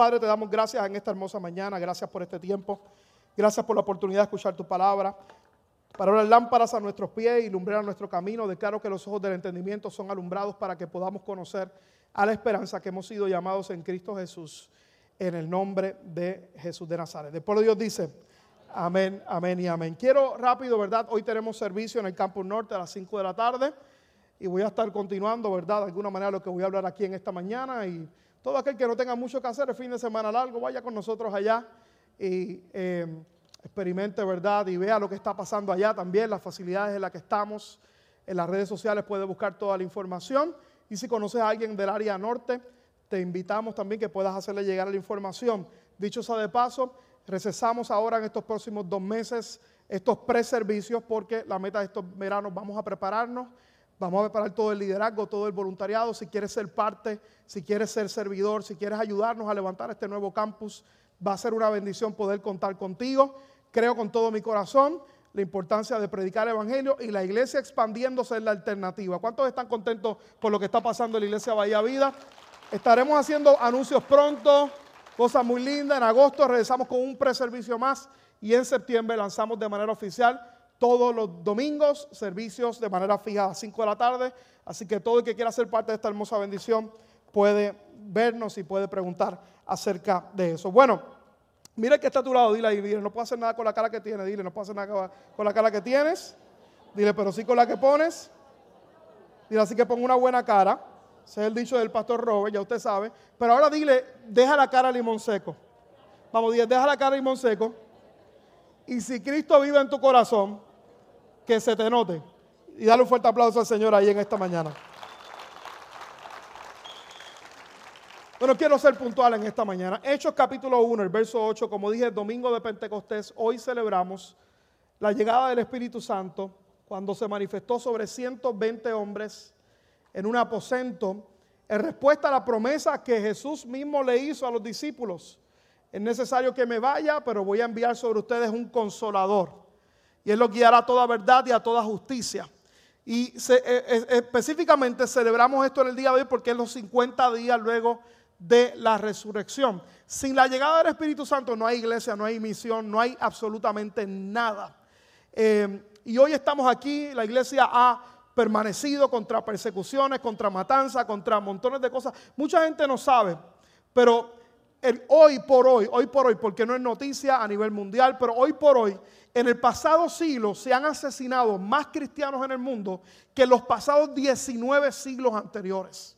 Padre, te damos gracias en esta hermosa mañana, gracias por este tiempo, gracias por la oportunidad de escuchar tu palabra. Para las lámparas a nuestros pies y lumbrar nuestro camino, declaro que los ojos del entendimiento son alumbrados para que podamos conocer a la esperanza que hemos sido llamados en Cristo Jesús, en el nombre de Jesús de Nazaret. El pueblo de Dios dice, amén, amén y amén. Quiero rápido, ¿verdad? Hoy tenemos servicio en el Campus Norte a las 5 de la tarde y voy a estar continuando, ¿verdad? De alguna manera lo que voy a hablar aquí en esta mañana y todo aquel que no tenga mucho que hacer el fin de semana largo, vaya con nosotros allá y eh, experimente, ¿verdad? Y vea lo que está pasando allá también, las facilidades en las que estamos. En las redes sociales puede buscar toda la información. Y si conoces a alguien del área norte, te invitamos también que puedas hacerle llegar la información. Dicho sea de paso, recesamos ahora en estos próximos dos meses estos preservicios porque la meta de estos veranos vamos a prepararnos Vamos a preparar todo el liderazgo, todo el voluntariado. Si quieres ser parte, si quieres ser servidor, si quieres ayudarnos a levantar este nuevo campus, va a ser una bendición poder contar contigo. Creo con todo mi corazón la importancia de predicar el Evangelio y la iglesia expandiéndose es la alternativa. ¿Cuántos están contentos por lo que está pasando en la iglesia Bahía Vida? Estaremos haciendo anuncios pronto, cosas muy lindas. En agosto regresamos con un preservicio más y en septiembre lanzamos de manera oficial todos los domingos, servicios de manera fija a las 5 de la tarde. Así que todo el que quiera ser parte de esta hermosa bendición puede vernos y puede preguntar acerca de eso. Bueno, mira que está a tu lado, dile ahí, dile, no puedo hacer nada con la cara que tienes, dile, no puedo hacer nada con la cara que tienes, dile, pero sí con la que pones. Dile, así que pon una buena cara. Ese es el dicho del pastor Robert, ya usted sabe. Pero ahora dile, deja la cara limón seco. Vamos, dile, deja la cara limón seco. Y si Cristo vive en tu corazón, que se te note. Y dale un fuerte aplauso al Señor ahí en esta mañana. Bueno, quiero ser puntual en esta mañana. Hechos capítulo 1, el verso 8, como dije, domingo de Pentecostés, hoy celebramos la llegada del Espíritu Santo cuando se manifestó sobre 120 hombres en un aposento en respuesta a la promesa que Jesús mismo le hizo a los discípulos. Es necesario que me vaya, pero voy a enviar sobre ustedes un consolador y Él los guiará a toda verdad y a toda justicia. Y e, e, específicamente celebramos esto en el día de hoy porque es los 50 días luego de la resurrección. Sin la llegada del Espíritu Santo no hay iglesia, no hay misión, no hay absolutamente nada. Eh, y hoy estamos aquí, la iglesia ha permanecido contra persecuciones, contra matanza, contra montones de cosas. Mucha gente no sabe, pero hoy por hoy, hoy por hoy, porque no es noticia a nivel mundial, pero hoy por hoy en el pasado siglo se han asesinado más cristianos en el mundo que en los pasados 19 siglos anteriores.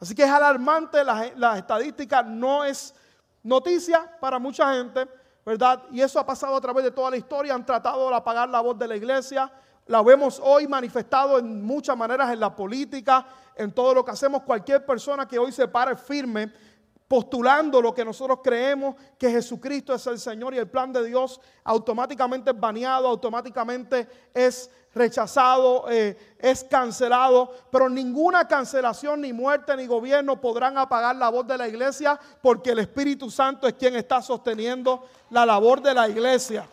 Así que es alarmante, la, estadística no es noticia para mucha gente, ¿verdad? Y eso ha pasado a través de toda la historia, han tratado de apagar la voz de la iglesia, la vemos hoy manifestado en muchas maneras en la política, en todo lo que hacemos. Cualquier persona que hoy se pare firme postulando lo que nosotros creemos que Jesucristo es el Señor y el plan de Dios automáticamente es baneado, automáticamente es rechazado, eh, es cancelado, pero ninguna cancelación, ni muerte, ni gobierno podrán apagar la voz de la iglesia porque el Espíritu Santo es quien está sosteniendo la labor de la iglesia.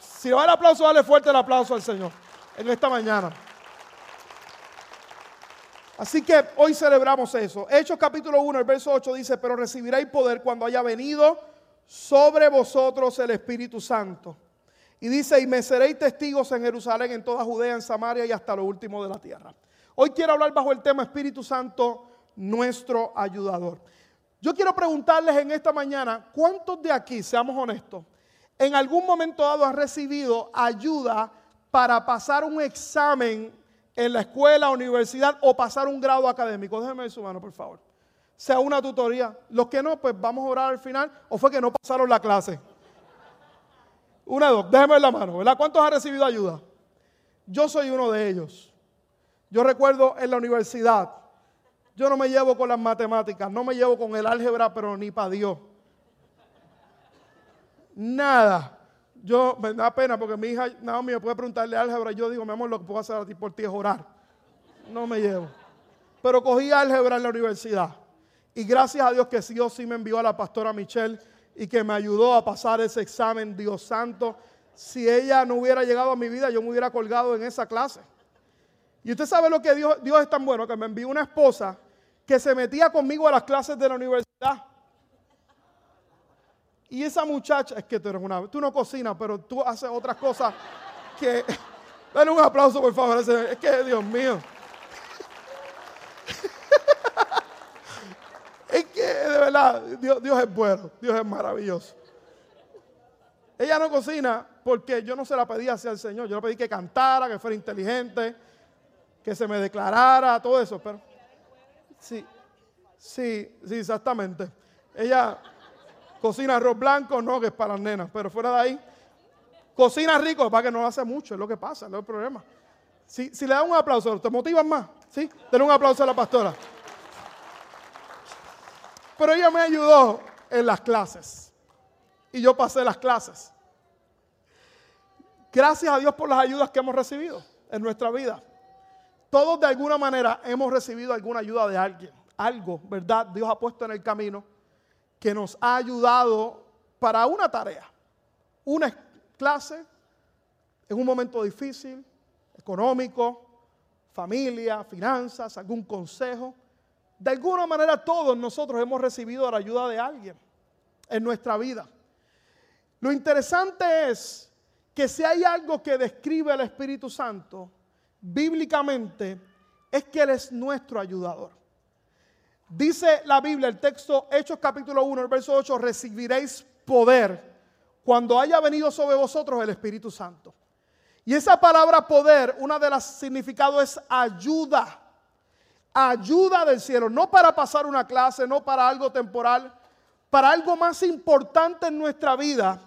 Si va el aplauso, dale fuerte el aplauso al Señor en esta mañana. Así que hoy celebramos eso. Hechos capítulo 1, el verso 8 dice, pero recibiréis poder cuando haya venido sobre vosotros el Espíritu Santo. Y dice, y me seréis testigos en Jerusalén, en toda Judea, en Samaria y hasta lo último de la tierra. Hoy quiero hablar bajo el tema Espíritu Santo, nuestro ayudador. Yo quiero preguntarles en esta mañana, ¿cuántos de aquí, seamos honestos, en algún momento dado han recibido ayuda para pasar un examen en la escuela, universidad o pasar un grado académico. Déjenme ver su mano, por favor. Sea una tutoría. Los que no, pues vamos a orar al final. O fue que no pasaron la clase. Una, dos. Déjenme ver la mano, ¿verdad? ¿Cuántos han recibido ayuda? Yo soy uno de ellos. Yo recuerdo en la universidad, yo no me llevo con las matemáticas, no me llevo con el álgebra, pero ni para Dios. Nada yo me da pena porque mi hija Naomi me puede preguntarle álgebra. Yo digo, mi amor, lo que puedo hacer a ti por ti es orar. No me llevo. Pero cogí álgebra en la universidad. Y gracias a Dios que Dios sí me envió a la pastora Michelle y que me ayudó a pasar ese examen, Dios santo. Si ella no hubiera llegado a mi vida, yo me hubiera colgado en esa clase. Y usted sabe lo que Dios, Dios es tan bueno, que me envió una esposa que se metía conmigo a las clases de la universidad. Y esa muchacha, es que tú eres una, tú no cocinas, pero tú haces otras cosas que... Dale un aplauso, por favor. Es que, Dios mío. Es que, de verdad, Dios, Dios es bueno, Dios es maravilloso. Ella no cocina porque yo no se la pedí hacia el Señor. Yo le pedí que cantara, que fuera inteligente, que se me declarara, todo eso. Pero sí, sí, sí, exactamente. Ella cocina arroz blanco, no, es para las nenas, pero fuera de ahí, cocina rico, para que no hace mucho, es lo que pasa, no es el problema. Si, si le dan un aplauso, ¿te motivan más? ¿Sí? Denle un aplauso a la pastora. Pero ella me ayudó en las clases. Y yo pasé las clases. Gracias a Dios por las ayudas que hemos recibido en nuestra vida. Todos de alguna manera hemos recibido alguna ayuda de alguien. Algo, ¿verdad? Dios ha puesto en el camino que nos ha ayudado para una tarea. Una clase en un momento difícil, económico, familia, finanzas, algún consejo. De alguna manera todos nosotros hemos recibido la ayuda de alguien en nuestra vida. Lo interesante es que si hay algo que describe el Espíritu Santo bíblicamente, es que Él es nuestro ayudador. Dice la Biblia, el texto Hechos capítulo 1, el verso 8, recibiréis poder cuando haya venido sobre vosotros el Espíritu Santo. Y esa palabra poder, una de las significados es ayuda ayuda del cielo, no para pasar una clase, no para algo temporal, para algo más importante en nuestra vida,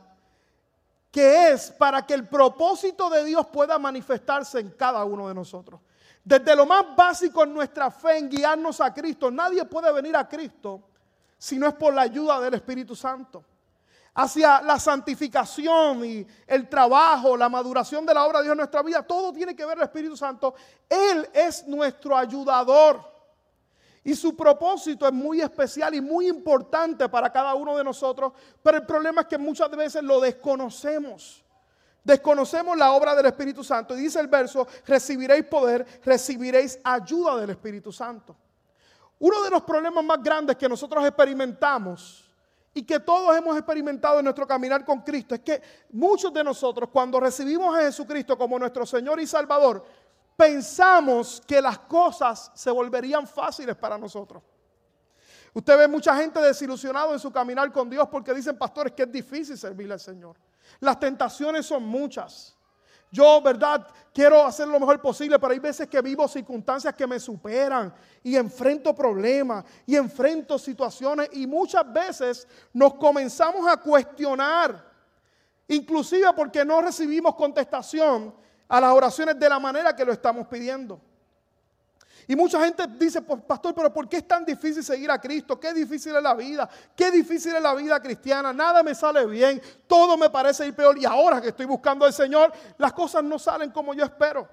que es para que el propósito de Dios pueda manifestarse en cada uno de nosotros. Desde lo más básico en nuestra fe, en guiarnos a Cristo, nadie puede venir a Cristo si no es por la ayuda del Espíritu Santo hacia la santificación y el trabajo, la maduración de la obra de Dios en nuestra vida, todo tiene que ver el Espíritu Santo. Él es nuestro ayudador. Y su propósito es muy especial y muy importante para cada uno de nosotros, pero el problema es que muchas veces lo desconocemos. Desconocemos la obra del Espíritu Santo. Y dice el verso, recibiréis poder, recibiréis ayuda del Espíritu Santo. Uno de los problemas más grandes que nosotros experimentamos y que todos hemos experimentado en nuestro caminar con Cristo es que muchos de nosotros cuando recibimos a Jesucristo como nuestro Señor y Salvador, pensamos que las cosas se volverían fáciles para nosotros. Usted ve mucha gente desilusionado en su caminar con Dios porque dicen pastores que es difícil servirle al Señor. Las tentaciones son muchas. Yo, ¿verdad? Quiero hacer lo mejor posible, pero hay veces que vivo circunstancias que me superan y enfrento problemas y enfrento situaciones y muchas veces nos comenzamos a cuestionar, inclusive porque no recibimos contestación a las oraciones de la manera que lo estamos pidiendo. Y mucha gente dice, pues, pastor, pero ¿por qué es tan difícil seguir a Cristo? Qué difícil es la vida, qué difícil es la vida cristiana, nada me sale bien, todo me parece ir peor y ahora que estoy buscando al Señor, las cosas no salen como yo espero.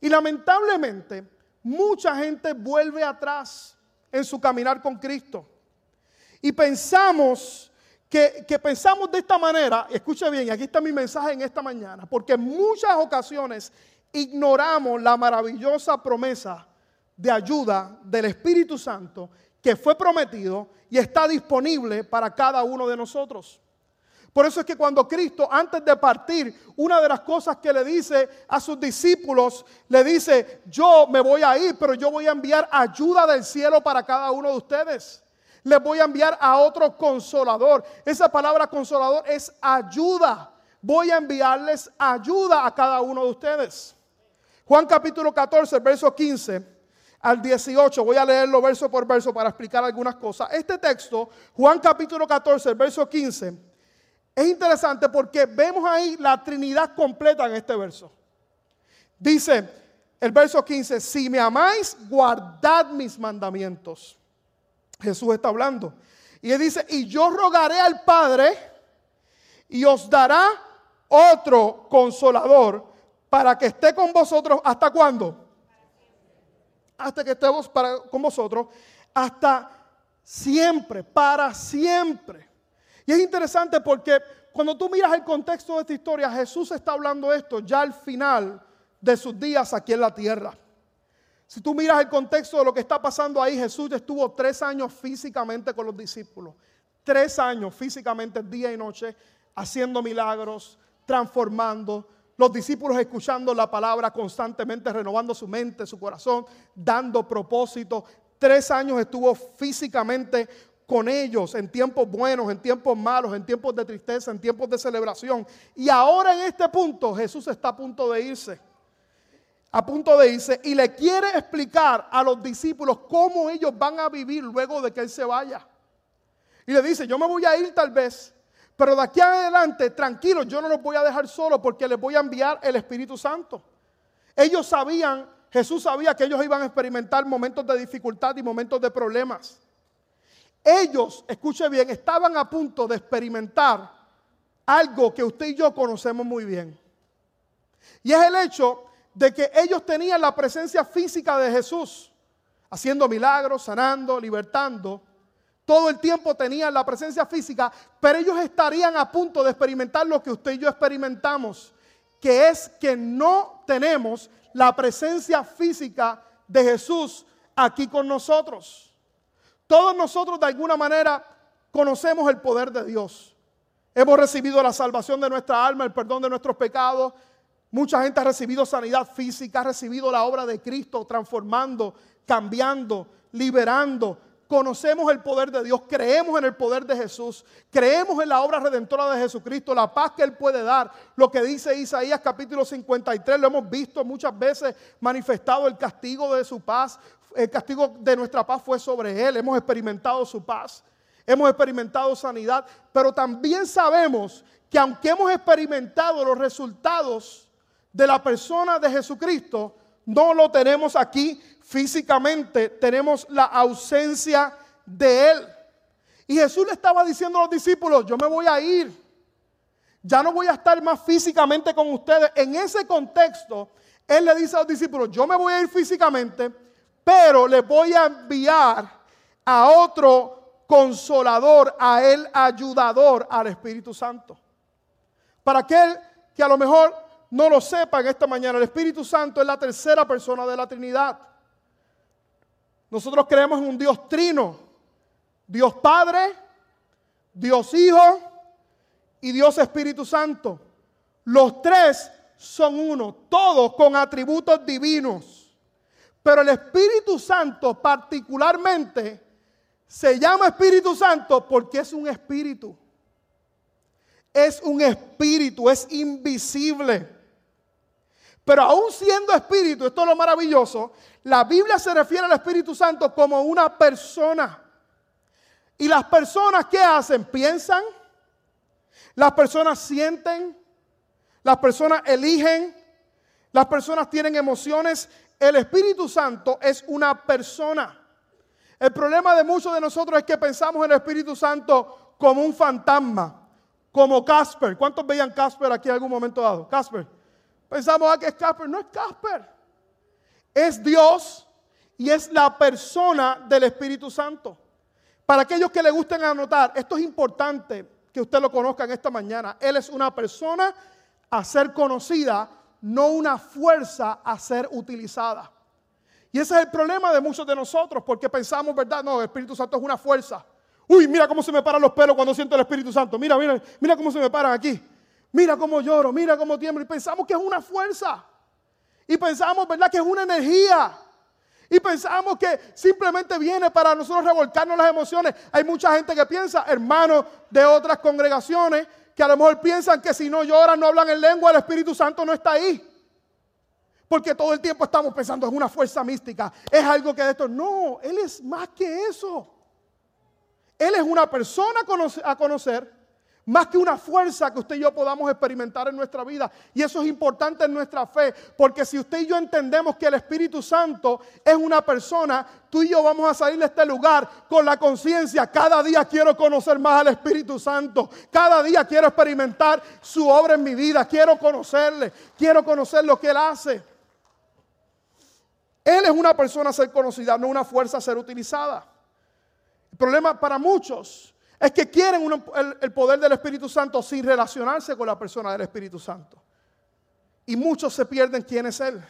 Y lamentablemente, mucha gente vuelve atrás en su caminar con Cristo. Y pensamos que, que, pensamos de esta manera, escuche bien, aquí está mi mensaje en esta mañana, porque en muchas ocasiones ignoramos la maravillosa promesa de ayuda del Espíritu Santo que fue prometido y está disponible para cada uno de nosotros. Por eso es que cuando Cristo, antes de partir, una de las cosas que le dice a sus discípulos, le dice, yo me voy a ir, pero yo voy a enviar ayuda del cielo para cada uno de ustedes. Les voy a enviar a otro consolador. Esa palabra consolador es ayuda. Voy a enviarles ayuda a cada uno de ustedes. Juan capítulo 14, verso 15 al 18. Voy a leerlo verso por verso para explicar algunas cosas. Este texto, Juan capítulo 14, verso 15, es interesante porque vemos ahí la Trinidad completa en este verso. Dice el verso 15, si me amáis, guardad mis mandamientos. Jesús está hablando. Y él dice, y yo rogaré al Padre y os dará otro consolador para que esté con vosotros hasta cuándo? Hasta que estemos para, con vosotros, hasta siempre, para siempre. Y es interesante porque cuando tú miras el contexto de esta historia, Jesús está hablando esto ya al final de sus días aquí en la tierra. Si tú miras el contexto de lo que está pasando ahí, Jesús estuvo tres años físicamente con los discípulos. tres años físicamente, día y noche, haciendo milagros, transformando, los discípulos escuchando la palabra constantemente, renovando su mente, su corazón, dando propósito. Tres años estuvo físicamente con ellos en tiempos buenos, en tiempos malos, en tiempos de tristeza, en tiempos de celebración. Y ahora en este punto Jesús está a punto de irse. A punto de irse y le quiere explicar a los discípulos cómo ellos van a vivir luego de que Él se vaya. Y le dice, yo me voy a ir tal vez, pero de aquí adelante, tranquilos, yo no los voy a dejar solo porque les voy a enviar el Espíritu Santo. Ellos sabían, Jesús sabía que ellos iban a experimentar momentos de dificultad y momentos de problemas. Ellos, escuche bien, estaban a punto de experimentar algo que usted y yo conocemos muy bien. Y es el hecho de que ellos tenían la presencia física de Jesús, haciendo milagros, sanando, libertando todo el tiempo tenían la presencia física, pero ellos estarían a punto de experimentar lo que usted y yo experimentamos, que es que no tenemos la presencia física de Jesús aquí con nosotros. Todos nosotros de alguna manera conocemos el poder de Dios. Hemos recibido la salvación de nuestra alma, el perdón de nuestros pecados. Mucha gente ha recibido sanidad física, ha recibido la obra de Cristo transformando, cambiando, liberando, conocemos el poder de Dios, creemos en el poder de Jesús, creemos en la obra redentora de Jesucristo, la paz que Él puede dar. Lo que dice Isaías capítulo 53, lo hemos visto muchas veces manifestado el castigo de su paz. El castigo de nuestra paz fue sobre Él, hemos experimentado su paz, hemos experimentado sanidad, pero también sabemos que aunque hemos experimentado los resultados de la persona de Jesucristo, no lo tenemos aquí físicamente, tenemos la ausencia de Él. Y Jesús le estaba diciendo a los discípulos, yo me voy a ir, ya no voy a estar más físicamente con ustedes. En ese contexto, Él le dice a los discípulos, yo me voy a ir físicamente, pero le voy a enviar a otro consolador, a Él ayudador, al Espíritu Santo. Para aquel que a lo mejor no lo sepa en esta mañana, el Espíritu Santo es la tercera persona de la Trinidad. Nosotros creemos en un Dios trino, Dios Padre, Dios Hijo y Dios Espíritu Santo. Los tres son uno, todos con atributos divinos. Pero el Espíritu Santo particularmente se llama Espíritu Santo porque es un espíritu. Es un espíritu, es invisible. Pero aún siendo espíritu, esto es lo maravilloso, la Biblia se refiere al Espíritu Santo como una persona. Y las personas ¿qué hacen? Piensan, las personas sienten, las personas eligen, las personas tienen emociones. El Espíritu Santo es una persona. El problema de muchos de nosotros es que pensamos en el Espíritu Santo como un fantasma, como Casper. ¿Cuántos veían Casper aquí en algún momento dado? Casper. Pensamos ah, que es Casper. No es Casper. Es Dios y es la persona del Espíritu Santo. Para aquellos que le gusten anotar, esto es importante que usted lo conozca en esta mañana. Él es una persona a ser conocida, no una fuerza a ser utilizada. Y ese es el problema de muchos de nosotros, porque pensamos, ¿verdad? No, el Espíritu Santo es una fuerza. Uy, mira cómo se me paran los pelos cuando siento el Espíritu Santo. Mira, mira, mira cómo se me paran aquí. Mira cómo lloro, mira cómo tiemblo. Y pensamos que es una fuerza. Y pensamos, ¿verdad?, que es una energía. Y pensamos que simplemente viene para nosotros revolcarnos las emociones. Hay mucha gente que piensa, hermanos de otras congregaciones, que a lo mejor piensan que si no lloran, no hablan en lengua, el Espíritu Santo no está ahí. Porque todo el tiempo estamos pensando, es una fuerza mística, es algo que de esto. No, Él es más que eso. Él es una persona a conocer más que una fuerza que usted y yo podamos experimentar en nuestra vida. Y eso es importante en nuestra fe, porque si usted y yo entendemos que el Espíritu Santo es una persona, tú y yo vamos a salir de este lugar con la conciencia, cada día quiero conocer más al Espíritu Santo, cada día quiero experimentar su obra en mi vida, quiero conocerle, quiero conocer lo que Él hace. Él es una persona a ser conocida, no una fuerza a ser utilizada. El problema para muchos es que quieren el, poder del Espíritu Santo sin relacionarse con la persona del Espíritu Santo. Y muchos se pierden quién es Él.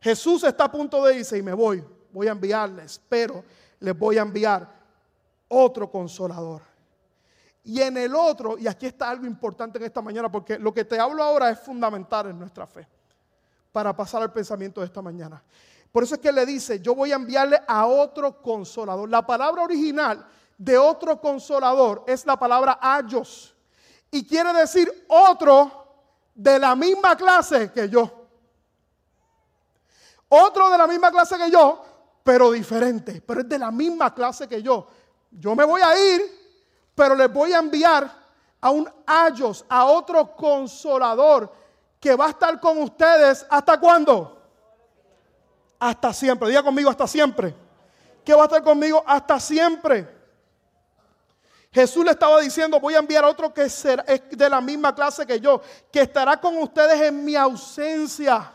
Jesús está a punto de irse y me voy, voy a enviarles, pero les voy a enviar otro consolador. Y en el otro, y aquí está algo importante en esta mañana, porque lo que te hablo ahora es fundamental en nuestra fe, para pasar al pensamiento de esta mañana. Por eso es que le dice, yo voy a enviarle a otro consolador. La palabra original de otro consolador es la palabra ayos. Y quiere decir otro de la misma clase que yo. Otro de la misma clase que yo, pero diferente. Pero es de la misma clase que yo. Yo me voy a ir pero les voy a enviar a un ayos, a otro consolador que va a estar con ustedes hasta cuándo? Hasta siempre. Diga conmigo hasta siempre. Que va a estar conmigo hasta siempre. Jesús le estaba diciendo, voy a enviar a otro que será, es de la misma clase que yo, que estará con ustedes en mi ausencia.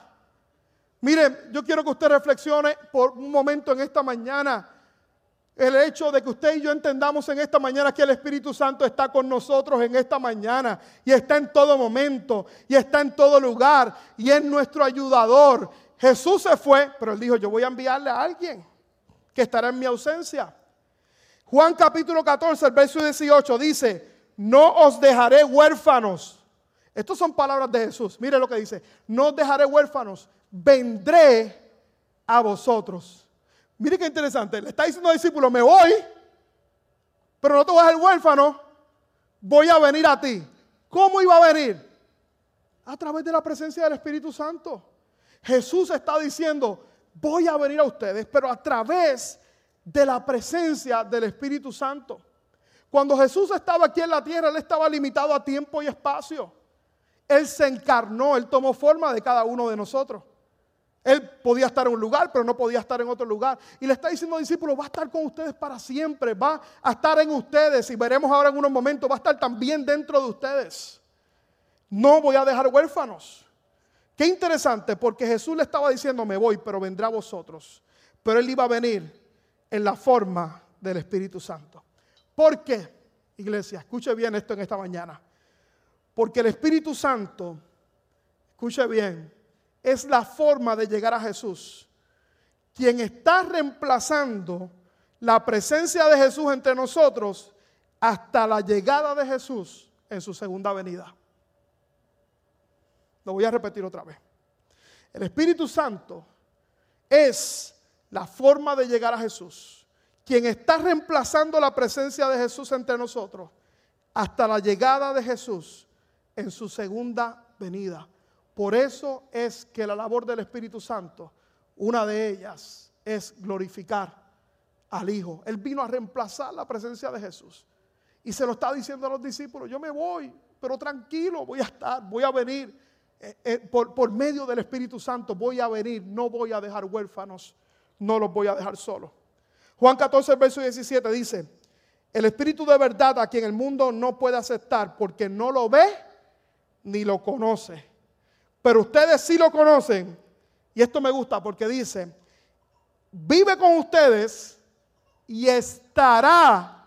Miren, yo quiero que usted reflexione por un momento en esta mañana el hecho de que usted y yo entendamos en esta mañana que el Espíritu Santo está con nosotros en esta mañana y está en todo momento y está en todo lugar y es nuestro ayudador. Jesús se fue, pero él dijo, yo voy a enviarle a alguien que estará en mi ausencia. Juan capítulo 14, el verso 18 dice, no os dejaré huérfanos. Estas son palabras de Jesús. Mire lo que dice, no os dejaré huérfanos, vendré a vosotros. Mire qué interesante. Le está diciendo al discípulo, me voy, pero no te vas al huérfano, voy a venir a ti. ¿Cómo iba a venir? A través de la presencia del Espíritu Santo. Jesús está diciendo, voy a venir a ustedes, pero a través de la presencia del Espíritu Santo. Cuando Jesús estaba aquí en la tierra, Él estaba limitado a tiempo y espacio. Él se encarnó, Él tomó forma de cada uno de nosotros. Él podía estar en un lugar, pero no podía estar en otro lugar. Y le está diciendo al discípulo, va a estar con ustedes para siempre, va a estar en ustedes. Y veremos ahora en unos momentos, va a estar también dentro de ustedes. No voy a dejar huérfanos. Qué interesante, porque Jesús le estaba diciendo, me voy, pero vendrá a vosotros. Pero Él iba a venir en la forma del Espíritu Santo. ¿Por qué, iglesia? Escuche bien esto en esta mañana. Porque el Espíritu Santo, escuche bien, es la forma de llegar a Jesús. Quien está reemplazando la presencia de Jesús entre nosotros hasta la llegada de Jesús en su segunda venida. Lo voy a repetir otra vez. El Espíritu Santo es la forma de llegar a Jesús. Quien está reemplazando la presencia de Jesús entre nosotros hasta la llegada de Jesús en su segunda venida. Por eso es que la labor del Espíritu Santo, una de ellas es glorificar al Hijo. Él vino a reemplazar la presencia de Jesús. Y se lo está diciendo a los discípulos, yo me voy, pero tranquilo, voy a estar, voy a venir. Eh, eh, por, por medio del Espíritu Santo voy a venir, no voy a dejar huérfanos, no los voy a dejar solos. Juan 14, verso 17 dice, el Espíritu de verdad a quien el mundo no puede aceptar porque no lo ve ni lo conoce pero ustedes sí lo conocen. Y esto me gusta porque dice, vive con ustedes y estará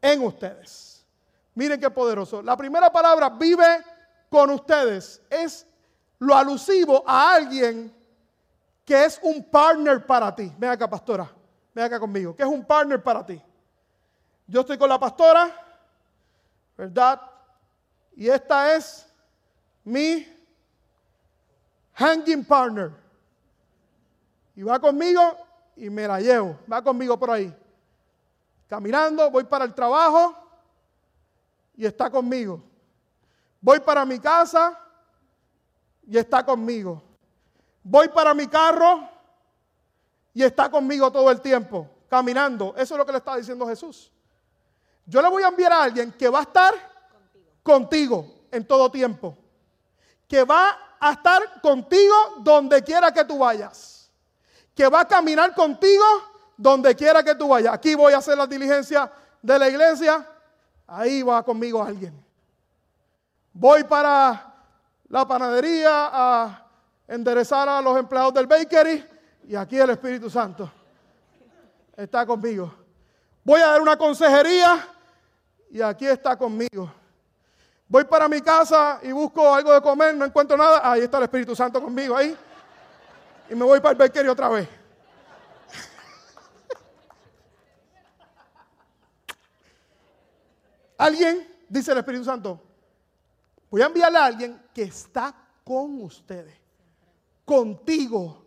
en ustedes. Miren qué poderoso. La primera palabra, vive con ustedes, es lo alusivo a alguien que es un partner para ti. Ven acá, pastora. Ven acá conmigo. Que es un partner para ti. Yo estoy con la pastora, ¿verdad? Y esta es mi hanging partner. Y va conmigo y me la llevo. Va conmigo por ahí. Caminando, voy para el trabajo y está conmigo. Voy para mi casa y está conmigo. Voy para mi carro y está conmigo todo el tiempo, caminando. Eso es lo que le está diciendo Jesús. Yo le voy a enviar a alguien que va a estar contigo, contigo en todo tiempo. Que va a estar contigo donde quiera que tú vayas. Que va a caminar contigo donde quiera que tú vayas. Aquí voy a hacer la diligencia de la iglesia. Ahí va conmigo alguien. Voy para la panadería a enderezar a los empleados del bakery. Y aquí el Espíritu Santo está conmigo. Voy a dar una consejería y aquí está conmigo. Voy para mi casa y busco algo de comer, no encuentro nada. Ahí está el Espíritu Santo conmigo ahí. Y me voy para el bakery otra vez. Alguien, dice el Espíritu Santo, voy a enviarle a alguien que está con ustedes, contigo,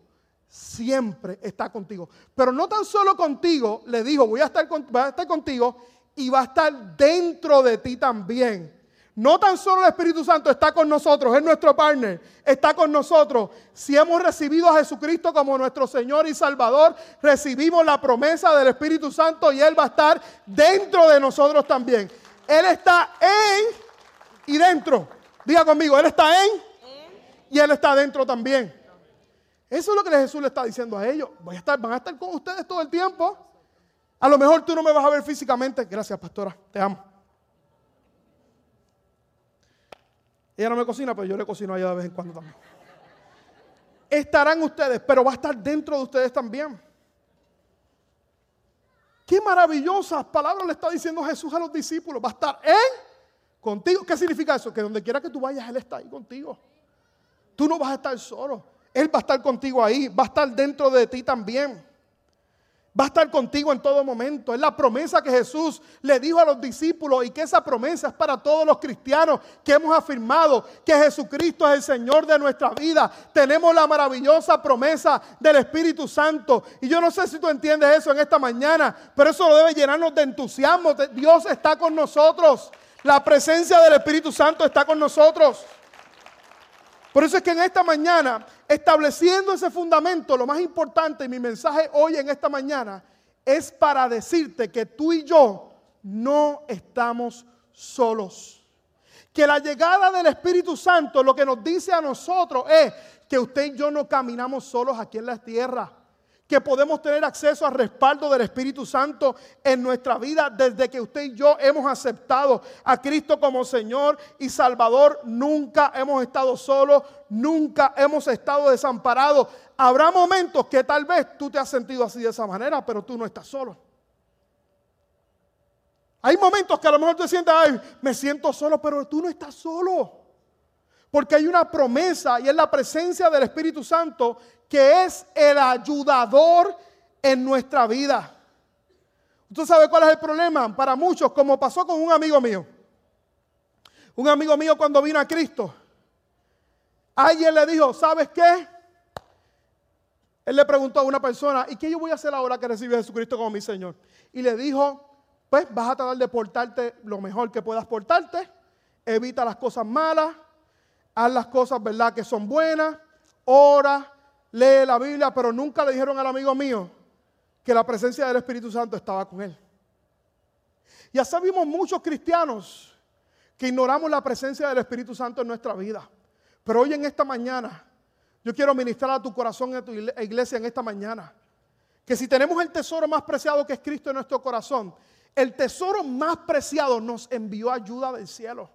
siempre está contigo. Pero no tan solo contigo, le dijo, voy a estar, voy a estar contigo y va a estar dentro de ti también. No tan solo el Espíritu Santo está con nosotros, es nuestro partner, está con nosotros. Si hemos recibido a Jesucristo como nuestro Señor y Salvador, recibimos la promesa del Espíritu Santo y Él va a estar dentro de nosotros también. Él está en y dentro. Diga conmigo, Él está en y Él está dentro también. Eso es lo que Jesús le está diciendo a ellos. Voy a estar, van a estar con ustedes todo el tiempo. A lo mejor tú no me vas a ver físicamente. Gracias, pastora. Te amo. Ella no me cocina, pero yo le cocino a ella de vez en cuando también. Estarán ustedes, pero va a estar dentro de ustedes también. Qué maravillosas palabras le está diciendo Jesús a los discípulos. Va a estar en contigo. ¿Qué significa eso? Que donde quiera que tú vayas, Él está ahí contigo. Tú no vas a estar solo. Él va a estar contigo ahí. Va a estar dentro de ti también. Va a estar contigo en todo momento. Es la promesa que Jesús le dijo a los discípulos y que esa promesa es para todos los cristianos que hemos afirmado que Jesucristo es el Señor de nuestra vida. Tenemos la maravillosa promesa del Espíritu Santo. Y yo no sé si tú entiendes eso en esta mañana, pero eso lo debe llenarnos de entusiasmo. Dios está con nosotros. La presencia del Espíritu Santo está con nosotros. Por eso es que en esta mañana, estableciendo ese fundamento, lo más importante, y mi mensaje hoy en esta mañana, es para decirte que tú y yo no estamos solos. Que la llegada del Espíritu Santo lo que nos dice a nosotros es que usted y yo no caminamos solos aquí en la tierra que podemos tener acceso al respaldo del Espíritu Santo en nuestra vida desde que usted y yo hemos aceptado a Cristo como Señor y Salvador. Nunca hemos estado solos, nunca hemos estado desamparados. Habrá momentos que tal vez tú te has sentido así de esa manera, pero tú no estás solo. Hay momentos que a lo mejor te sientes, ay, me siento solo, pero tú no estás solo. Porque hay una promesa y es la presencia del Espíritu Santo que es el ayudador en nuestra vida. ¿Usted sabe cuál es el problema? Para muchos, como pasó con un amigo mío. Un amigo mío cuando vino a Cristo. Alguien le dijo, ¿sabes qué? Él le preguntó a una persona, ¿y qué yo voy a hacer ahora que recibe a Jesucristo como mi Señor? Y le dijo, pues vas a tratar de portarte lo mejor que puedas portarte, evita las cosas malas, haz las cosas, ¿verdad?, que son buenas, ora, lee la Biblia, pero nunca le dijeron al amigo mío que la presencia del Espíritu Santo estaba con él. Ya sabemos muchos cristianos que ignoramos la presencia del Espíritu Santo en nuestra vida. Pero hoy en esta mañana, yo quiero ministrar a tu corazón, a tu iglesia en esta mañana, que si tenemos el tesoro más preciado que es Cristo en nuestro corazón, el tesoro más preciado nos envió ayuda del cielo.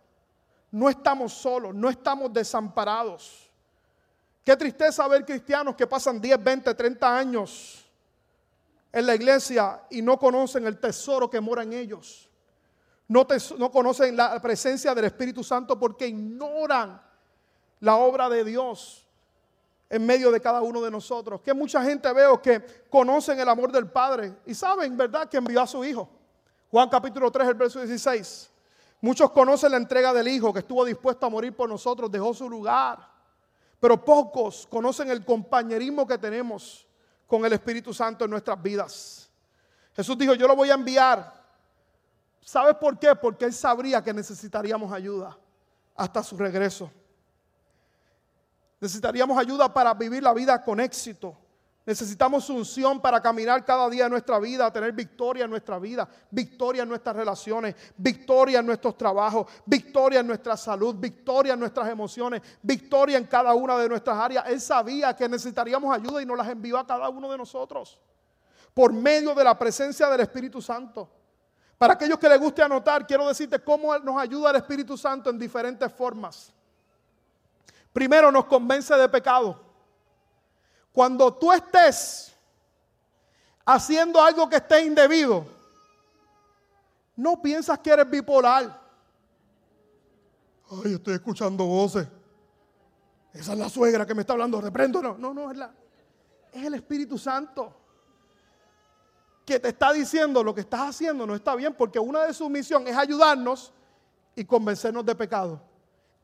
No estamos solos, no estamos desamparados. Qué tristeza ver cristianos que pasan 10, 20, 30 años en la iglesia y no conocen el tesoro que mora en ellos. No, no, conocen la presencia del Espíritu Santo porque ignoran la obra de Dios en medio de cada uno de nosotros. Que mucha gente veo que conocen el amor del Padre y saben, ¿verdad?, que envió a su Hijo. Juan capítulo 3, el verso 16. Muchos conocen la entrega del Hijo que estuvo dispuesto a morir por nosotros, dejó su lugar. Pero pocos conocen el compañerismo que tenemos con el Espíritu Santo en nuestras vidas. Jesús dijo, yo lo voy a enviar. ¿Sabes por qué? Porque Él sabría que necesitaríamos ayuda hasta su regreso. Necesitaríamos ayuda para vivir la vida con éxito. Necesitamos unción para caminar cada día en nuestra vida, tener victoria en nuestra vida, victoria en nuestras relaciones, victoria en nuestros trabajos, victoria en nuestra salud, victoria en nuestras emociones, victoria en cada una de nuestras áreas. Él sabía que necesitaríamos ayuda y nos las envió a cada uno de nosotros por medio de la presencia del Espíritu Santo. Para aquellos que les guste anotar, quiero decirte cómo nos ayuda el Espíritu Santo en diferentes formas. Primero nos convence de pecado. Cuando tú estés haciendo algo que esté indebido, no piensas que eres bipolar. Ay, estoy escuchando voces. Esa es la suegra que me está hablando. Reprendo. No, no, no, es, la, es el Espíritu Santo. que te está diciendo lo que estás haciendo no está bien porque una de sus misiones es ayudarnos y convencernos de pecado.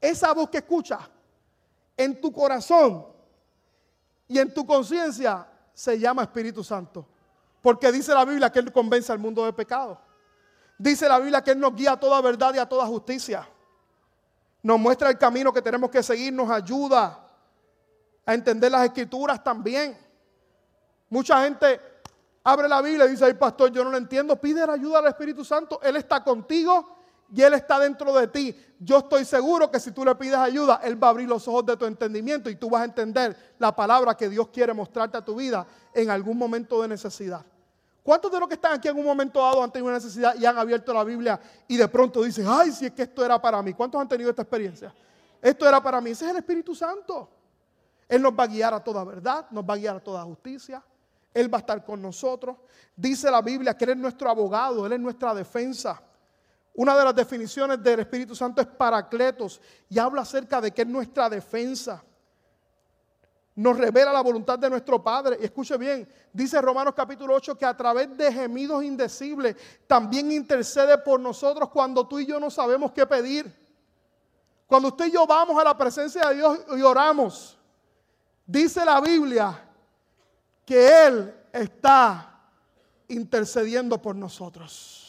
Esa voz que escucha en tu corazón y en tu conciencia se llama Espíritu Santo. Porque dice la Biblia que Él convence al mundo de pecado. Dice la Biblia que Él nos guía a toda verdad y a toda justicia. Nos muestra el camino que tenemos que seguir, nos ayuda a entender las escrituras también. Mucha gente abre la Biblia y dice, ay pastor, yo no lo entiendo. Pide la ayuda al Espíritu Santo. Él está contigo y Él está dentro de ti. Yo estoy seguro que si tú le pides ayuda, Él va a abrir los ojos de tu entendimiento y tú vas a entender la palabra que Dios quiere mostrarte a tu vida en algún momento de necesidad. ¿Cuántos de los que están aquí en un momento dado han tenido una necesidad y han abierto la Biblia y de pronto dicen, ay, si es que esto era para mí? ¿Cuántos han tenido esta experiencia? Esto era para mí. Ese es el Espíritu Santo. Él nos va a guiar a toda verdad, nos va a guiar a toda justicia. Él va a estar con nosotros. Dice la Biblia que Él es nuestro abogado, Él es nuestra defensa. Una de las definiciones del Espíritu Santo es paracletos y habla acerca de que es nuestra defensa nos revela la voluntad de nuestro Padre. Y escuche bien, dice Romanos capítulo 8 que a través de gemidos indecibles también intercede por nosotros cuando tú y yo no sabemos qué pedir. Cuando usted y yo vamos a la presencia de Dios y oramos, dice la Biblia que Él está intercediendo por nosotros.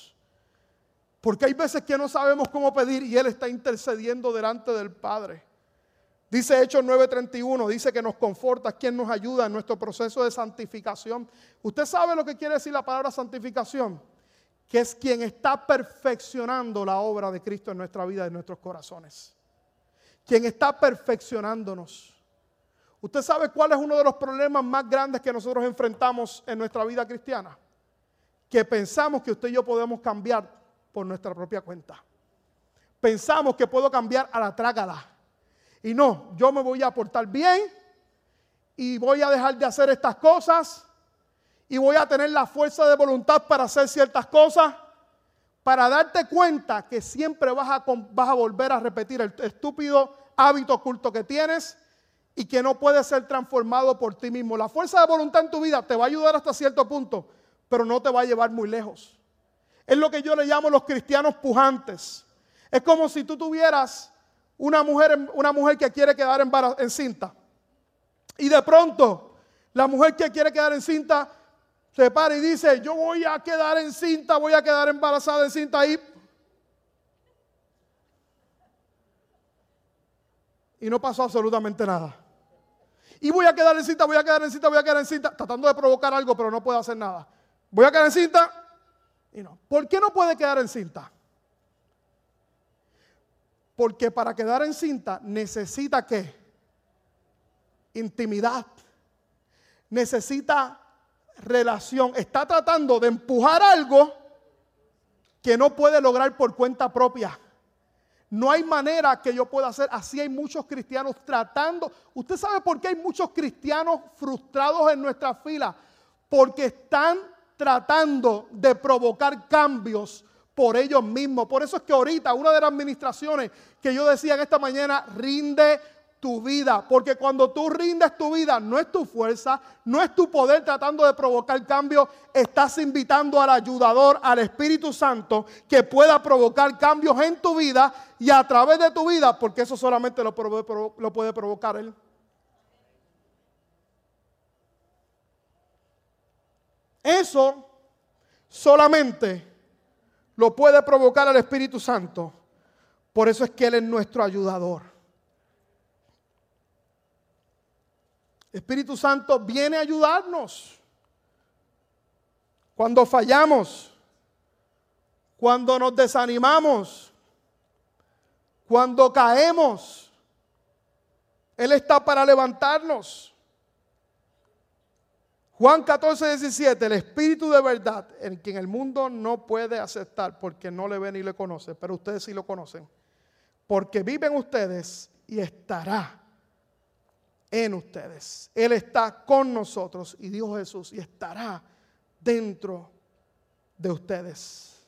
Porque hay veces que no sabemos cómo pedir y Él está intercediendo delante del Padre. Dice Hechos 9:31, dice que nos conforta, quien nos ayuda en nuestro proceso de santificación. ¿Usted sabe lo que quiere decir la palabra santificación? Que es quien está perfeccionando la obra de Cristo en nuestra vida, en nuestros corazones. Quien está perfeccionándonos. ¿Usted sabe cuál es uno de los problemas más grandes que nosotros enfrentamos en nuestra vida cristiana? Que pensamos que usted y yo podemos cambiar por nuestra propia cuenta. Pensamos que puedo cambiar a la trágala y no, yo me voy a portar bien y voy a dejar de hacer estas cosas y voy a tener la fuerza de voluntad para hacer ciertas cosas, para darte cuenta que siempre vas a, vas a volver a repetir el estúpido hábito oculto que tienes y que no puede ser transformado por ti mismo. La fuerza de voluntad en tu vida te va a ayudar hasta cierto punto, pero no te va a llevar muy lejos. Es lo que yo le llamo los cristianos pujantes. Es como si tú tuvieras una mujer, una mujer que quiere quedar encinta. Y de pronto, la mujer que quiere quedar encinta se para y dice, yo voy a quedar encinta, voy a quedar embarazada encinta ahí. Y no pasó absolutamente nada. Y voy a quedar encinta, voy a quedar encinta, voy a quedar encinta, tratando de provocar algo, pero no puedo hacer nada. Voy a quedar encinta ¿Por qué no puede quedar encinta? Porque para quedar encinta necesita qué? Intimidad. Necesita relación. Está tratando de empujar algo que no puede lograr por cuenta propia. No hay manera que yo pueda hacer. Así hay muchos cristianos tratando. ¿Usted sabe por qué hay muchos cristianos frustrados en nuestra fila? Porque están tratando de provocar cambios por ellos mismos. Por eso es que ahorita una de las administraciones que yo decía en esta mañana, rinde tu vida, porque cuando tú rindes tu vida, no es tu fuerza, no es tu poder tratando de provocar cambio, estás invitando al ayudador, al Espíritu Santo, que pueda provocar cambios en tu vida y a través de tu vida, porque eso solamente lo, lo puede provocar Él. Eso solamente lo puede provocar al Espíritu Santo. Por eso es que Él es nuestro ayudador. Espíritu Santo viene a ayudarnos. Cuando fallamos, cuando nos desanimamos, cuando caemos, Él está para levantarnos. Juan 14, 17, el Espíritu de verdad, en quien el mundo no puede aceptar porque no le ve ni le conoce, pero ustedes sí lo conocen, porque viven ustedes y estará en ustedes. Él está con nosotros y dijo Jesús, y estará dentro de ustedes.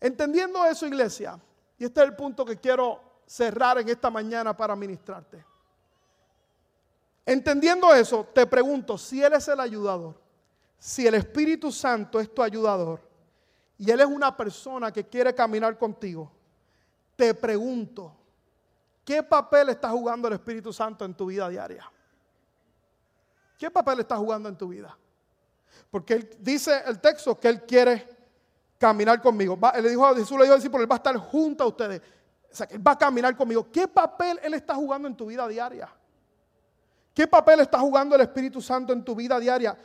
Entendiendo eso, iglesia, y este es el punto que quiero cerrar en esta mañana para ministrarte. Entendiendo eso, te pregunto, si Él es el ayudador, si el Espíritu Santo es tu ayudador y Él es una persona que quiere caminar contigo, te pregunto, ¿qué papel está jugando el Espíritu Santo en tu vida diaria? ¿Qué papel está jugando en tu vida? Porque él dice el texto que Él quiere caminar conmigo. él le dijo a Jesús, le dijo a decir, Él va a estar junto a ustedes. O sea, que Él va a caminar conmigo. ¿Qué papel Él está jugando en tu vida diaria? ¿Qué papel está jugando el Espíritu Santo en tu vida diaria?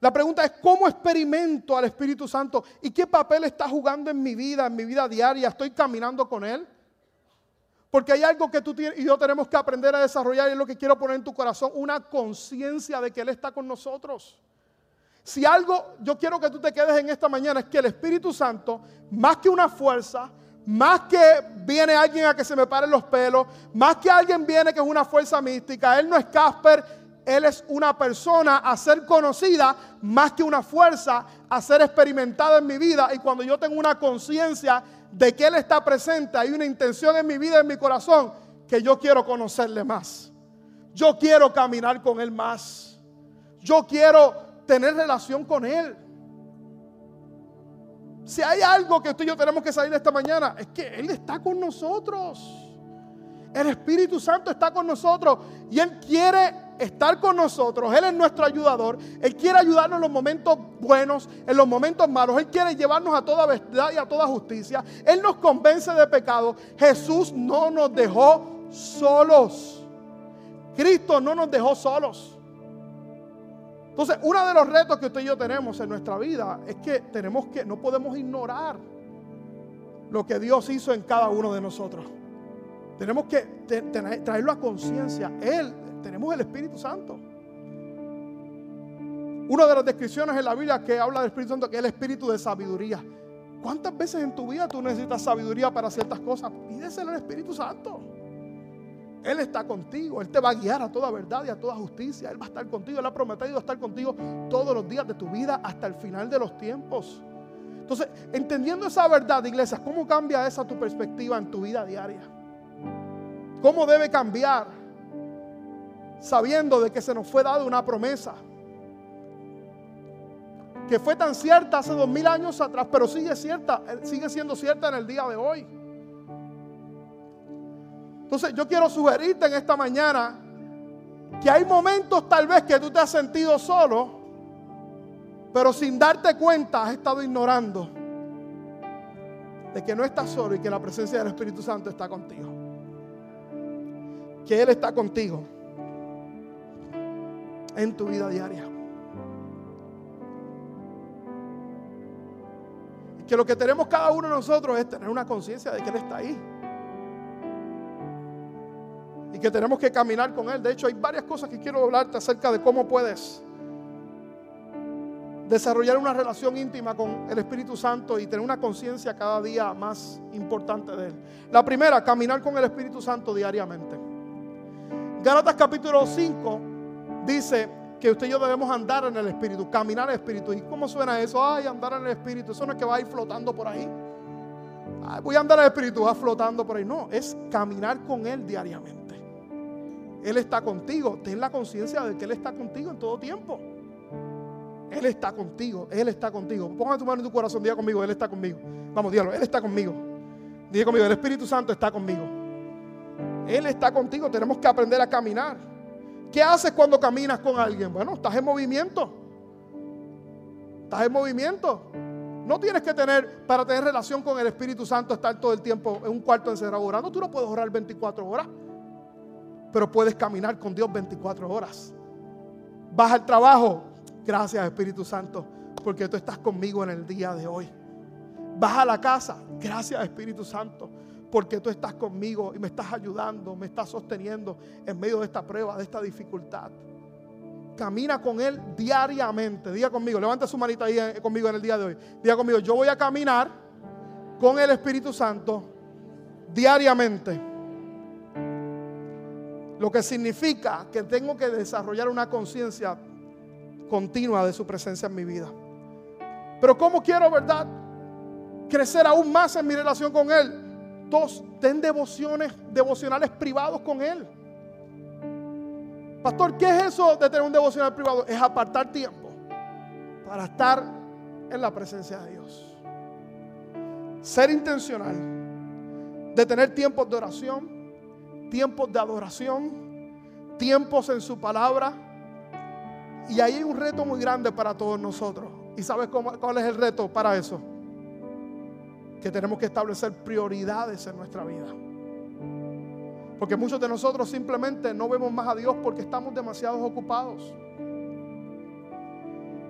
La pregunta es, ¿cómo experimento al Espíritu Santo? ¿Y qué papel está jugando en mi vida, en mi vida diaria? ¿Estoy caminando con Él? Porque hay algo que tú y yo tenemos que aprender a desarrollar y es lo que quiero poner en tu corazón, una conciencia de que Él está con nosotros. Si algo yo quiero que tú te quedes en esta mañana es que el Espíritu Santo, más que una fuerza, más que viene alguien a que se me paren los pelos, más que alguien viene que es una fuerza mística, Él no es Casper, Él es una persona a ser conocida, más que una fuerza a ser experimentada en mi vida. Y cuando yo tengo una conciencia de que Él está presente, hay una intención en mi vida, en mi corazón, que yo quiero conocerle más. Yo quiero caminar con Él más. Yo quiero tener relación con Él. Si hay algo que usted y yo tenemos que salir esta mañana, es que Él está con nosotros. El Espíritu Santo está con nosotros y Él quiere estar con nosotros. Él es nuestro ayudador. Él quiere ayudarnos en los momentos buenos, en los momentos malos. Él quiere llevarnos a toda verdad y a toda justicia. Él nos convence de pecado. Jesús no nos dejó solos. Cristo no nos dejó solos. Entonces, uno de los retos que usted y yo tenemos en nuestra vida es que tenemos que, no podemos ignorar lo que Dios hizo en cada uno de nosotros. Tenemos que traerlo a conciencia. Él, tenemos el Espíritu Santo. Una de las descripciones en la Biblia que habla del Espíritu Santo que es el Espíritu de sabiduría. ¿Cuántas veces en tu vida tú necesitas sabiduría para ciertas cosas? Pídeselo al Espíritu Santo. Él está contigo, Él te va a guiar a toda verdad y a toda justicia. Él va a estar contigo, Él ha prometido estar contigo todos los días de tu vida hasta el final de los tiempos. Entonces, entendiendo esa verdad, iglesia, ¿cómo cambia esa tu perspectiva en tu vida diaria? ¿Cómo debe cambiar? Sabiendo de que se nos fue dada una promesa que fue tan cierta hace dos mil años atrás, pero sigue cierta, sigue siendo cierta en el día de hoy. Entonces yo quiero sugerirte en esta mañana que hay momentos tal vez que tú te has sentido solo, pero sin darte cuenta has estado ignorando de que no estás solo y que la presencia del Espíritu Santo está contigo. Que Él está contigo en tu vida diaria. Que lo que tenemos cada uno de nosotros es tener una conciencia de que Él está ahí y que tenemos que caminar con Él. De hecho, hay varias cosas que quiero hablarte acerca de cómo puedes desarrollar una relación íntima con el Espíritu Santo y tener una conciencia cada día más importante de Él. La primera, caminar con el Espíritu Santo diariamente. Gálatas capítulo 5 dice que usted y yo debemos andar en el Espíritu, caminar en el Espíritu. ¿Y cómo suena eso? Ay, andar en el Espíritu. Eso no es que va a ir flotando por ahí. voy a andar en el Espíritu, va flotando por ahí. No, es caminar con Él diariamente. Él está contigo. Ten la conciencia de que Él está contigo en todo tiempo. Él está contigo. Él está contigo. Ponga tu mano en tu corazón. Diga conmigo. Él está conmigo. Vamos, dígalo. Él está conmigo. Diga conmigo. El Espíritu Santo está conmigo. Él está contigo. Tenemos que aprender a caminar. ¿Qué haces cuando caminas con alguien? Bueno, estás en movimiento. Estás en movimiento. No tienes que tener, para tener relación con el Espíritu Santo, estar todo el tiempo en un cuarto encerrado orando. Tú no puedes orar 24 horas pero puedes caminar con Dios 24 horas. Vas al trabajo, gracias Espíritu Santo, porque tú estás conmigo en el día de hoy. Vas a la casa, gracias Espíritu Santo, porque tú estás conmigo y me estás ayudando, me estás sosteniendo en medio de esta prueba, de esta dificultad. Camina con Él diariamente. Diga conmigo, levanta su manita ahí eh, conmigo en el día de hoy. Diga conmigo, yo voy a caminar con el Espíritu Santo diariamente. Lo que significa que tengo que desarrollar una conciencia continua de su presencia en mi vida. Pero ¿cómo quiero, verdad? Crecer aún más en mi relación con Él. Dos, ten devociones, devocionales privados con Él. Pastor, ¿qué es eso de tener un devocional privado? Es apartar tiempo para estar en la presencia de Dios. Ser intencional de tener tiempos de oración, tiempos de adoración, tiempos en su palabra. Y ahí hay un reto muy grande para todos nosotros. ¿Y sabes cuál es el reto para eso? Que tenemos que establecer prioridades en nuestra vida. Porque muchos de nosotros simplemente no vemos más a Dios porque estamos demasiado ocupados.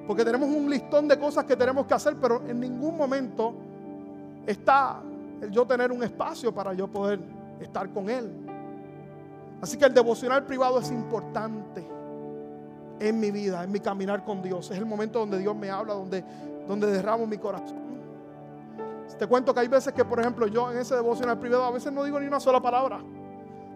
Porque tenemos un listón de cosas que tenemos que hacer, pero en ningún momento está el yo tener un espacio para yo poder estar con Él. Así que el devocional privado es importante en mi vida, en mi caminar con Dios. Es el momento donde Dios me habla, donde, donde derramo mi corazón. Te cuento que hay veces que, por ejemplo, yo en ese devocional privado a veces no digo ni una sola palabra.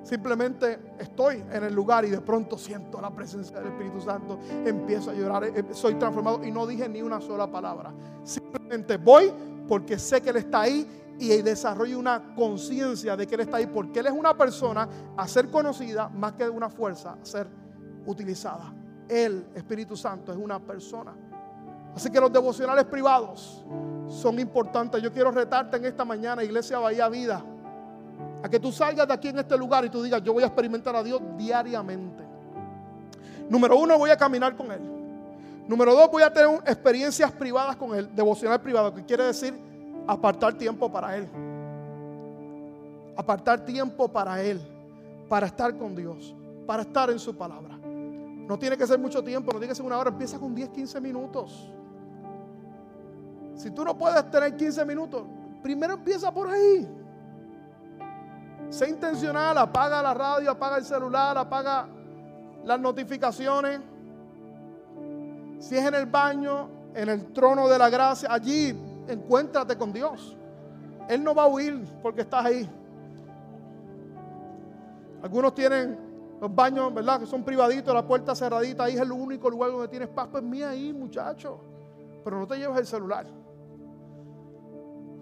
Simplemente estoy en el lugar y de pronto siento la presencia del Espíritu Santo, empiezo a llorar, eh, soy transformado y no dije ni una sola palabra. Simplemente voy porque sé que Él está ahí y desarrollo una conciencia de que Él está ahí porque Él es una persona a ser conocida más que una fuerza a ser utilizada. Él, Espíritu Santo, es una persona. Así que los devocionales privados son importantes. Yo quiero retarte en esta mañana, Iglesia Bahía Vida a que tú salgas de aquí en este lugar y tú digas, yo voy a experimentar a Dios diariamente. Número uno, voy a caminar con Él. Número dos, voy a tener experiencias privadas con Él, devocional privado, que quiere decir apartar tiempo para Él. Apartar tiempo para Él, para estar con Dios, para estar en su palabra. No tiene que ser mucho tiempo, no tiene que ser una hora, empieza con 10, 15 minutos. Si tú no puedes tener 15 minutos, primero empieza por ahí. Sé intencional, apaga la radio, apaga el celular, apaga las notificaciones. Si es en el baño, en el trono de la gracia, allí encuéntrate con Dios. Él no va a huir porque estás ahí. Algunos tienen los baños, ¿verdad? Que son privaditos, la puerta cerradita, ahí es el único lugar donde tienes paz. Pues mía ahí, muchacho. Pero no te lleves el celular.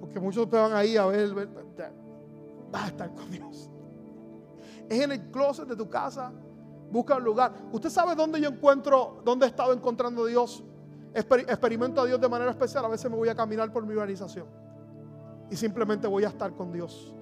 Porque muchos te van ahí a ver vas a estar con Dios. Es en el closet de tu casa. Busca un lugar. ¿Usted sabe dónde yo encuentro, dónde he estado encontrando a Dios? Experimento a Dios de manera especial. A veces me voy a caminar por mi organización. Y simplemente voy a estar con Dios.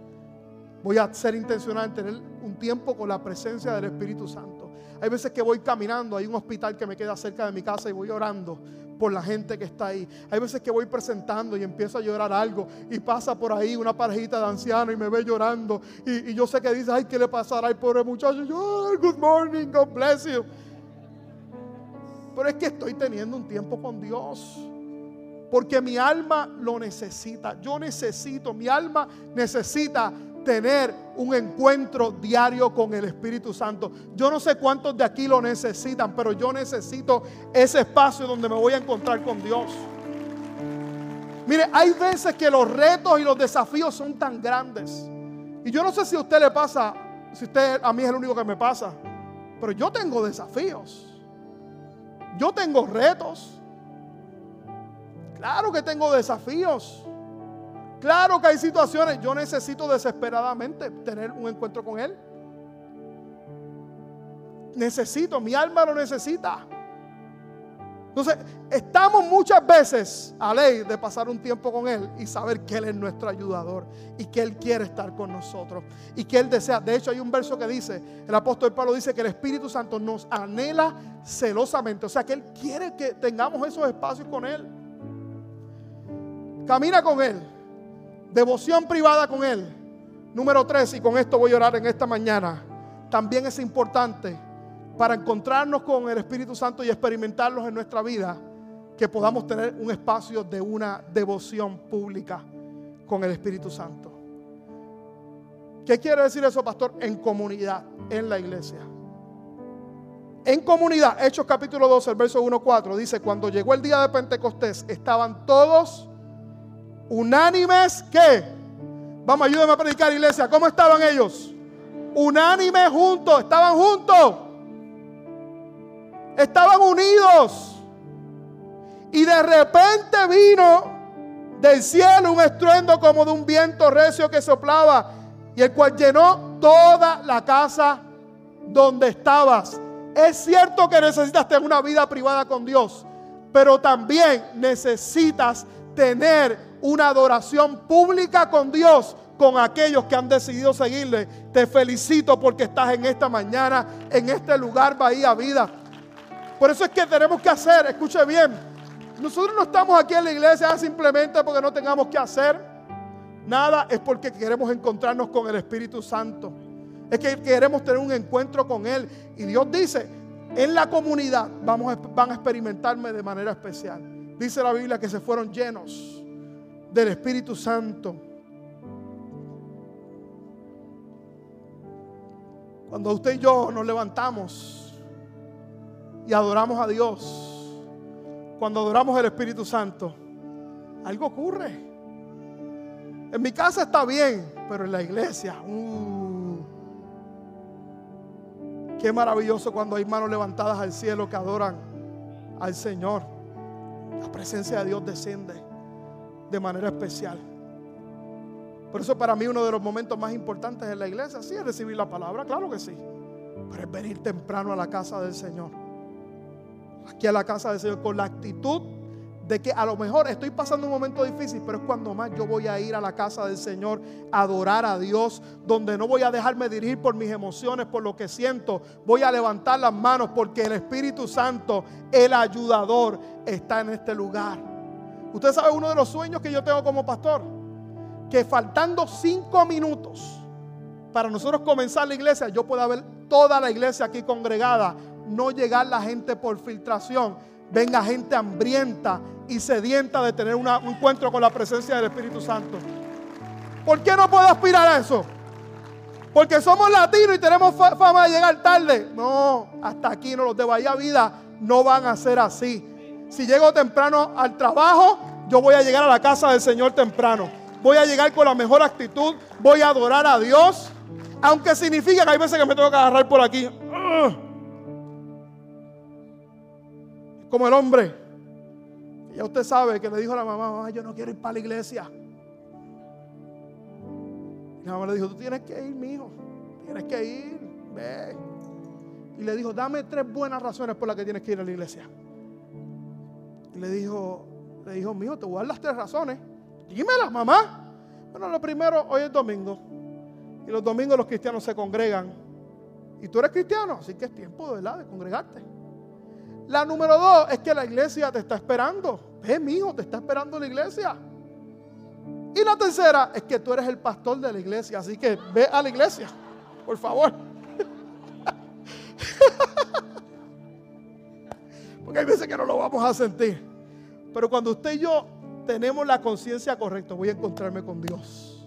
Voy a ser intencional en tener un tiempo con la presencia del Espíritu Santo. Hay veces que voy caminando, hay un hospital que me queda cerca de mi casa y voy orando por la gente que está ahí. Hay veces que voy presentando y empiezo a llorar algo y pasa por ahí una parejita de ancianos y me ve llorando y, yo sé que dice, ay, ¿qué le pasará al pobre muchacho? yo, good morning, God bless you. Pero es que estoy teniendo un tiempo con Dios. Porque mi alma lo necesita. Yo necesito, mi alma necesita tener un encuentro diario con el Espíritu Santo. Yo no sé cuántos de aquí lo necesitan, pero yo necesito ese espacio donde me voy a encontrar con Dios. Mire, hay veces que los retos y los desafíos son tan grandes. Y yo no sé si a usted le pasa, si usted a mí es el único que me pasa, pero yo tengo desafíos. Yo tengo retos. Claro que tengo desafíos. Claro que hay situaciones, yo necesito desesperadamente tener un encuentro con Él. Necesito, mi alma lo necesita. Entonces, estamos muchas veces a ley de pasar un tiempo con Él y saber que Él es nuestro ayudador y que Él quiere estar con nosotros y que Él desea. De hecho, hay un verso que dice, el apóstol Pablo dice que el Espíritu Santo nos anhela celosamente. O sea, que Él quiere que tengamos esos espacios con Él. Camina con Él. Devoción privada con Él. Número tres, y con esto voy a orar en esta mañana. También es importante para encontrarnos con el Espíritu Santo y experimentarlos en nuestra vida, que podamos tener un espacio de una devoción pública con el Espíritu Santo. ¿Qué quiere decir eso, pastor? En comunidad, en la iglesia. En comunidad, Hechos capítulo 12, el verso 1-4, dice, cuando llegó el día de Pentecostés, estaban todos unánimes que, vamos, ayúdenme a predicar iglesia, ¿cómo estaban ellos? Unánimes juntos, estaban juntos, estaban unidos. Y de repente vino del cielo un estruendo como de un viento recio que soplaba y el cual llenó toda la casa donde estabas. Es cierto que necesitas tener una vida privada con Dios. pero también necesitas tener una adoración pública con Dios, con aquellos que han decidido seguirle. Te felicito porque estás en esta mañana, en este lugar Bahía Vida. Por eso es que tenemos que hacer, escuche bien, nosotros no estamos aquí en la iglesia simplemente porque no tengamos que hacer nada, es porque queremos encontrarnos con el Espíritu Santo. Es que queremos tener un encuentro con Él. Y Dios dice, en la comunidad vamos van a experimentarme de manera especial. Dice la Biblia que se fueron llenos del Espíritu Santo. Cuando usted y yo nos levantamos y adoramos a Dios, cuando adoramos al Espíritu Santo, algo ocurre. En mi casa está bien, pero en la iglesia, uh, qué maravilloso cuando hay manos levantadas al cielo que adoran al Señor. La presencia de Dios desciende de manera especial. Por eso para mí uno de los momentos más importantes en la iglesia, sí, es recibir la palabra, claro que sí. Pero es venir temprano a la casa del Señor. Aquí a la casa del Señor con la actitud de que a lo mejor estoy pasando un momento difícil, pero es cuando más yo voy a ir a la casa del Señor a adorar a Dios, donde no voy a dejarme dirigir por mis emociones, por lo que siento. Voy a levantar las manos porque el Espíritu Santo, el ayudador, está en este lugar. Usted sabe uno de los sueños que yo tengo como pastor, que faltando cinco minutos para nosotros comenzar la iglesia, yo pueda ver toda la iglesia aquí congregada, no llegar la gente por filtración, venga gente hambrienta y sedienta de tener un encuentro con la presencia del Espíritu Santo. ¿Por qué no puedo aspirar a eso? Porque somos latinos y tenemos fama de llegar tarde. No, hasta aquí no los de Bahía Vida no van a ser así. Si llego temprano al trabajo, yo voy a llegar a la casa del Señor temprano. Voy a llegar con la mejor actitud. Voy a adorar a Dios. Aunque significa que hay veces que me tengo que agarrar por aquí. Como el hombre. Ya usted sabe que le dijo a la mamá, mamá, yo no quiero ir para la iglesia. Y la mamá le dijo, tú tienes que ir, mi hijo. Tienes que ir. Ve. Y le dijo, dame tres buenas razones por las que tienes que ir a la iglesia le dijo, le dijo, mío, te voy a dar las tres razones. Dímelas, mamá. Bueno, lo primero, hoy es domingo. Y los domingos los cristianos se congregan. Y tú eres cristiano, así que es tiempo de, de congregarte. La número dos es que la iglesia te está esperando. Ve, mi hijo, te está esperando la iglesia. Y la tercera es que tú eres el pastor de la iglesia, así que ve a la iglesia, por favor. Porque hay veces que no lo vamos a sentir. Pero cuando usted y yo tenemos la conciencia correcta, voy a encontrarme con Dios.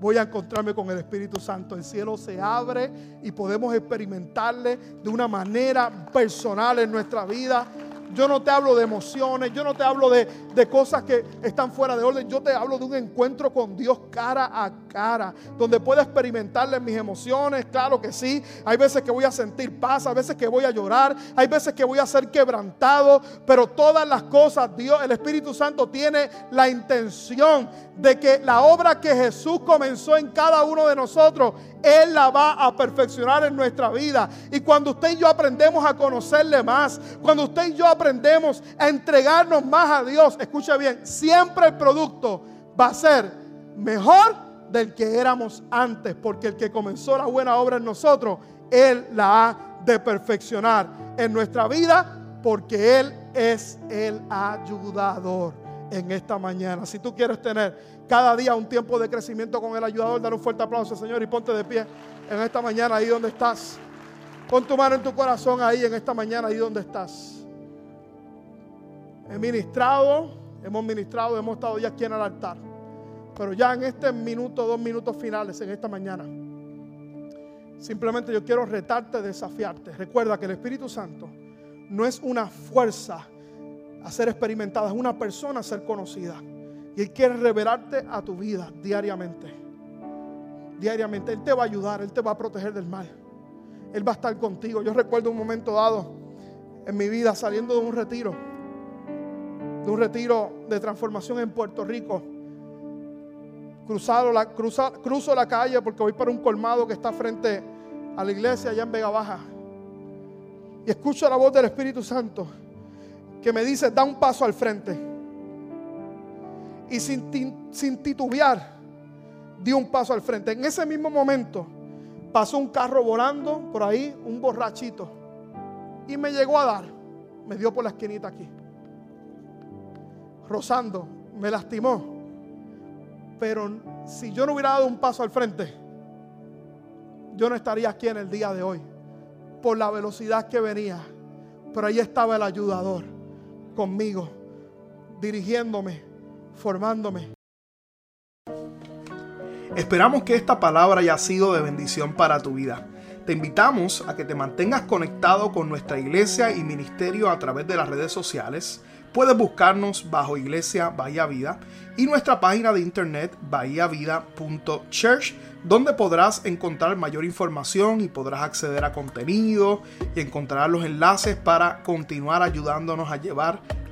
Voy a encontrarme con el Espíritu Santo. El cielo se abre y podemos experimentarle de una manera personal en nuestra vida yo no te hablo de emociones, yo no te hablo de, cosas que están fuera de orden, yo te hablo de un encuentro con Dios cara a cara, donde puedo experimentarle mis emociones, claro que sí, hay veces que voy a sentir paz, hay veces que voy a llorar, hay veces que voy a ser quebrantado, pero todas las cosas, Dios, el Espíritu Santo tiene la intención de que la obra que Jesús comenzó en cada uno de nosotros, Él la va a perfeccionar en nuestra vida. Y cuando usted y yo aprendemos a conocerle más, cuando usted y yo aprendemos a entregarnos más a Dios, escucha bien, siempre el producto va a ser mejor del que éramos antes, porque el que comenzó la buena obra en nosotros, Él la ha de perfeccionar en nuestra vida, porque Él es el ayudador en esta mañana. Si tú quieres tener cada día un tiempo de crecimiento con el ayudador, dar un fuerte aplauso, Señor, y ponte de pie en esta mañana ahí donde estás. Pon tu mano en tu corazón ahí en esta mañana ahí donde estás. He ministrado, hemos ministrado, hemos estado ya aquí en el altar. Pero ya en este minuto, dos minutos finales en esta mañana, simplemente yo quiero retarte, desafiarte. Recuerda que el Espíritu Santo no es una fuerza a ser experimentada, es una persona a ser conocida. Y Él quiere revelarte a tu vida diariamente. Diariamente. Él te va a ayudar, Él te va a proteger del mal. Él va a estar contigo. Yo recuerdo un momento dado en mi vida saliendo de un retiro, de un retiro de transformación en Puerto Rico. Cruzado la, cruzo la calle porque voy para un colmado que está frente a la iglesia allá en Vega Baja. Y escucho la voz del Espíritu Santo que me dice, da un paso al frente. Y sin, titubear, di un paso al frente. En ese mismo momento pasó un carro volando por ahí, un borrachito. Y me llegó a dar. Me dio por la esquinita aquí. Rozando, me lastimó. Pero si yo no hubiera dado un paso al frente, yo no estaría aquí en el día de hoy. Por la velocidad que venía. Pero ahí estaba el ayudador conmigo, dirigiéndome, formándome. Esperamos que esta palabra haya sido de bendición para tu vida. Te invitamos a que te mantengas conectado con nuestra iglesia y ministerio a través de las redes sociales. Puedes buscarnos bajo Iglesia Bahía Vida y nuestra página de internet bahiavida.church, donde podrás encontrar mayor información y podrás acceder a contenido y encontrar los enlaces para continuar ayudándonos a llevar